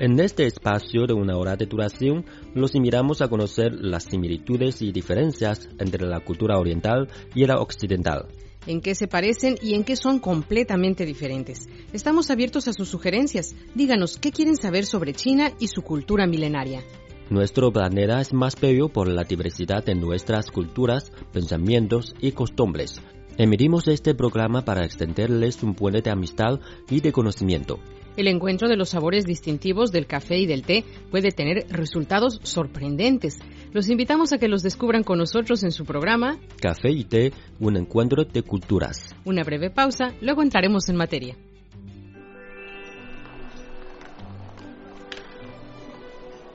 En este espacio de una hora de duración, los invitamos a conocer las similitudes y diferencias entre la cultura oriental y la occidental en qué se parecen y en qué son completamente diferentes. Estamos abiertos a sus sugerencias. Díganos qué quieren saber sobre China y su cultura milenaria. Nuestro planeta es más bello por la diversidad de nuestras culturas, pensamientos y costumbres. Emitimos este programa para extenderles un puente de amistad y de conocimiento. El encuentro de los sabores distintivos del café y del té puede tener resultados sorprendentes. Los invitamos a que los descubran con nosotros en su programa Café y té, un encuentro de culturas. Una breve pausa, luego entraremos en materia.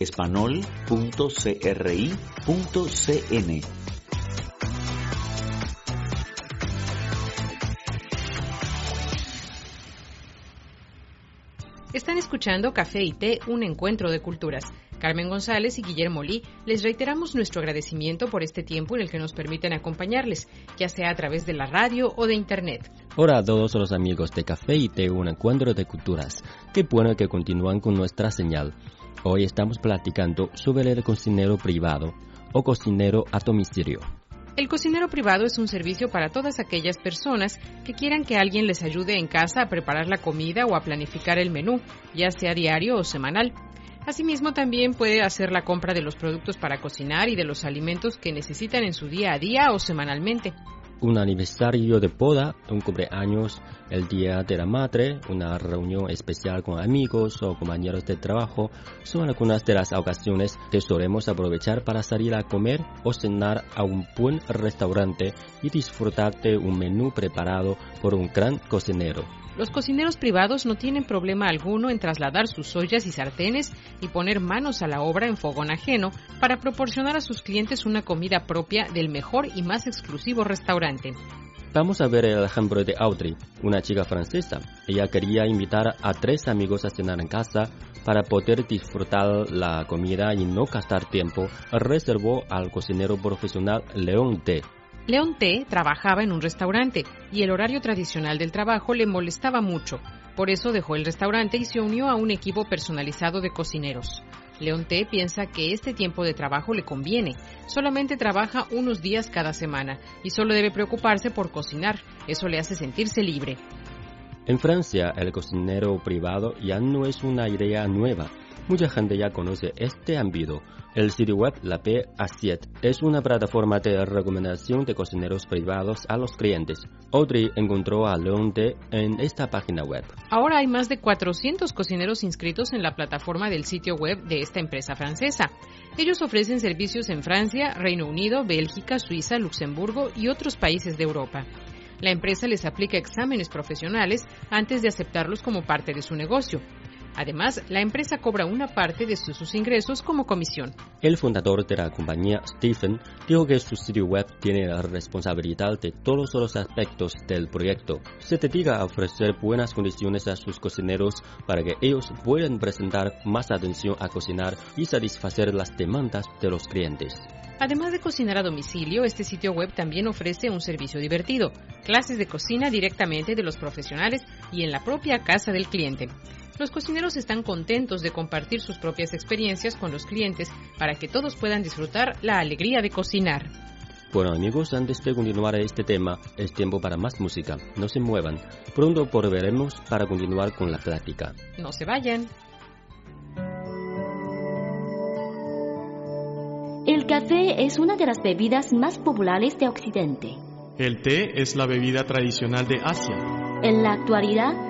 espanol.cri.cn Están escuchando Café y Té, un encuentro de culturas. Carmen González y Guillermo Lee les reiteramos nuestro agradecimiento por este tiempo en el que nos permiten acompañarles, ya sea a través de la radio o de Internet. Hola a todos los amigos de Café y Té, un encuentro de culturas. Qué bueno que continúan con nuestra señal. Hoy estamos platicando sobre el cocinero privado o cocinero a domicilio. El cocinero privado es un servicio para todas aquellas personas que quieran que alguien les ayude en casa a preparar la comida o a planificar el menú, ya sea diario o semanal. Asimismo, también puede hacer la compra de los productos para cocinar y de los alimentos que necesitan en su día a día o semanalmente un aniversario de boda, un cumpleaños, el día de la madre, una reunión especial con amigos o compañeros de trabajo, son algunas de las ocasiones que solemos aprovechar para salir a comer o cenar a un buen restaurante y disfrutar de un menú preparado por un gran cocinero. Los cocineros privados no tienen problema alguno en trasladar sus ollas y sartenes y poner manos a la obra en fogón ajeno para proporcionar a sus clientes una comida propia del mejor y más exclusivo restaurante. Vamos a ver el ejemplo de Audrey, una chica francesa. Ella quería invitar a tres amigos a cenar en casa para poder disfrutar la comida y no gastar tiempo. Reservó al cocinero profesional León D León T trabajaba en un restaurante y el horario tradicional del trabajo le molestaba mucho. Por eso dejó el restaurante y se unió a un equipo personalizado de cocineros. León T piensa que este tiempo de trabajo le conviene. Solamente trabaja unos días cada semana y solo debe preocuparse por cocinar. Eso le hace sentirse libre. En Francia, el cocinero privado ya no es una idea nueva. Mucha gente ya conoce este ámbito. El sitio web La P Assiette es una plataforma de recomendación de cocineros privados a los clientes. Audrey encontró a Leon en esta página web. Ahora hay más de 400 cocineros inscritos en la plataforma del sitio web de esta empresa francesa. Ellos ofrecen servicios en Francia, Reino Unido, Bélgica, Suiza, Luxemburgo y otros países de Europa. La empresa les aplica exámenes profesionales antes de aceptarlos como parte de su negocio. Además, la empresa cobra una parte de sus ingresos como comisión. El fundador de la compañía, Stephen, dijo que su sitio web tiene la responsabilidad de todos los aspectos del proyecto. Se dedica a ofrecer buenas condiciones a sus cocineros para que ellos puedan presentar más atención a cocinar y satisfacer las demandas de los clientes. Además de cocinar a domicilio, este sitio web también ofrece un servicio divertido, clases de cocina directamente de los profesionales y en la propia casa del cliente. Los cocineros están contentos de compartir sus propias experiencias con los clientes para que todos puedan disfrutar la alegría de cocinar. Bueno amigos, antes de continuar este tema, es tiempo para más música. No se muevan. Pronto volveremos para continuar con la plática. No se vayan. café es una de las bebidas más populares de Occidente. El té es la bebida tradicional de Asia. En la actualidad,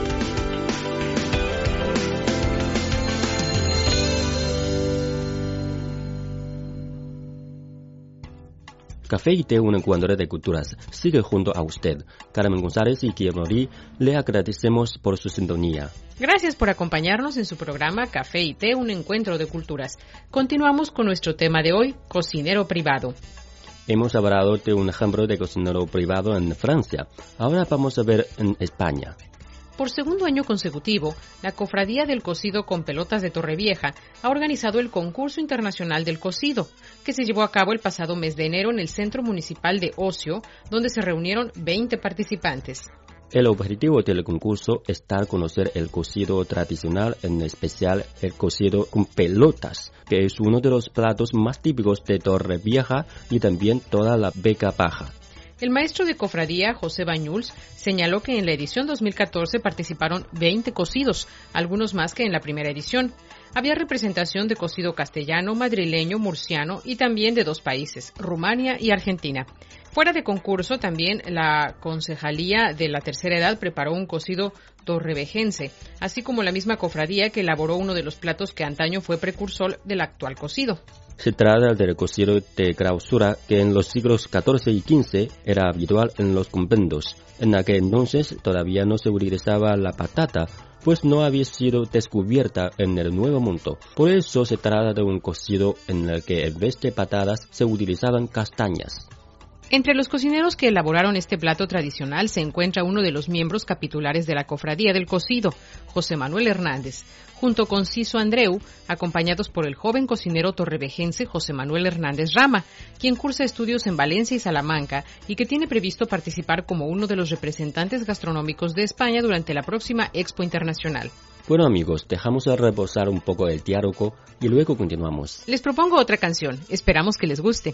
Café y Té, un encuentro de culturas, sigue junto a usted. Carmen González y Guillermo Lee, le agradecemos por su sintonía. Gracias por acompañarnos en su programa Café y Té, un encuentro de culturas. Continuamos con nuestro tema de hoy, cocinero privado. Hemos hablado de un ejemplo de cocinero privado en Francia. Ahora vamos a ver en España. Por segundo año consecutivo, la Cofradía del Cocido con Pelotas de Torrevieja ha organizado el Concurso Internacional del Cocido, que se llevó a cabo el pasado mes de enero en el Centro Municipal de Ocio, donde se reunieron 20 participantes. El objetivo del concurso es dar a conocer el cocido tradicional, en especial el cocido con pelotas, que es uno de los platos más típicos de Torrevieja y también toda la Beca Baja. El maestro de cofradía, José Bañuls, señaló que en la edición 2014 participaron 20 cocidos, algunos más que en la primera edición. Había representación de cocido castellano, madrileño, murciano y también de dos países, Rumania y Argentina. Fuera de concurso, también la Concejalía de la Tercera Edad preparó un cocido torrevejense, así como la misma cofradía que elaboró uno de los platos que antaño fue precursor del actual cocido. Se trata del cocido de clausura que en los siglos XIV y XV era habitual en los conventos. En aquel entonces todavía no se utilizaba la patata, pues no había sido descubierta en el Nuevo Mundo. Por eso se trata de un cocido en el que en vez de patatas se utilizaban castañas. Entre los cocineros que elaboraron este plato tradicional se encuentra uno de los miembros capitulares de la Cofradía del Cocido, José Manuel Hernández, junto con Ciso Andreu, acompañados por el joven cocinero torrevejense José Manuel Hernández Rama, quien cursa estudios en Valencia y Salamanca y que tiene previsto participar como uno de los representantes gastronómicos de España durante la próxima Expo Internacional. Bueno amigos, dejamos de reposar un poco el diálogo y luego continuamos. Les propongo otra canción, esperamos que les guste.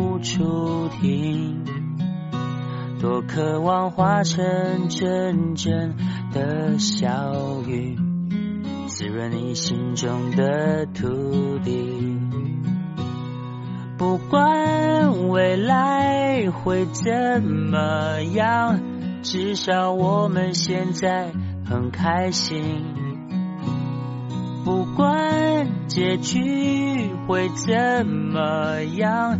初听，多渴望化成阵阵的小雨，滋润你心中的土地。不管未来会怎么样，至少我们现在很开心。不管结局会怎么样，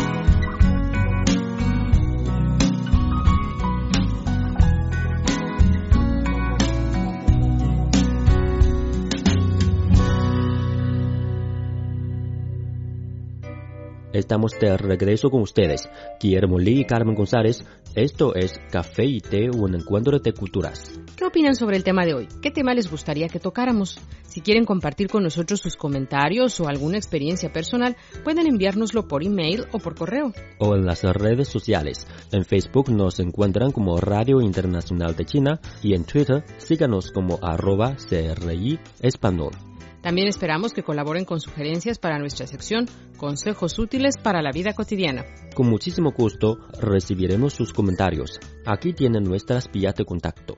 Estamos de regreso con ustedes. Guillermo Lee y Carmen González. Esto es Café y Té, un encuentro de culturas. ¿Qué opinan sobre el tema de hoy? ¿Qué tema les gustaría que tocáramos? Si quieren compartir con nosotros sus comentarios o alguna experiencia personal, pueden enviárnoslo por email o por correo. O en las redes sociales. En Facebook nos encuentran como Radio Internacional de China y en Twitter síganos como arroba CRI Español. También esperamos que colaboren con sugerencias para nuestra sección Consejos útiles para la vida cotidiana. Con muchísimo gusto recibiremos sus comentarios. Aquí tienen nuestras vías de contacto.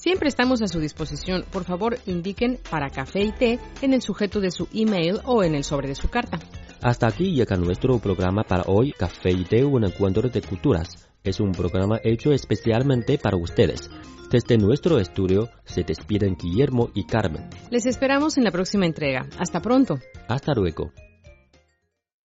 Siempre estamos a su disposición. Por favor, indiquen para café y té en el sujeto de su email o en el sobre de su carta. Hasta aquí llega nuestro programa para hoy, Café y Té, un encuentro de culturas. Es un programa hecho especialmente para ustedes. Desde nuestro estudio se despiden Guillermo y Carmen. Les esperamos en la próxima entrega. Hasta pronto. Hasta luego.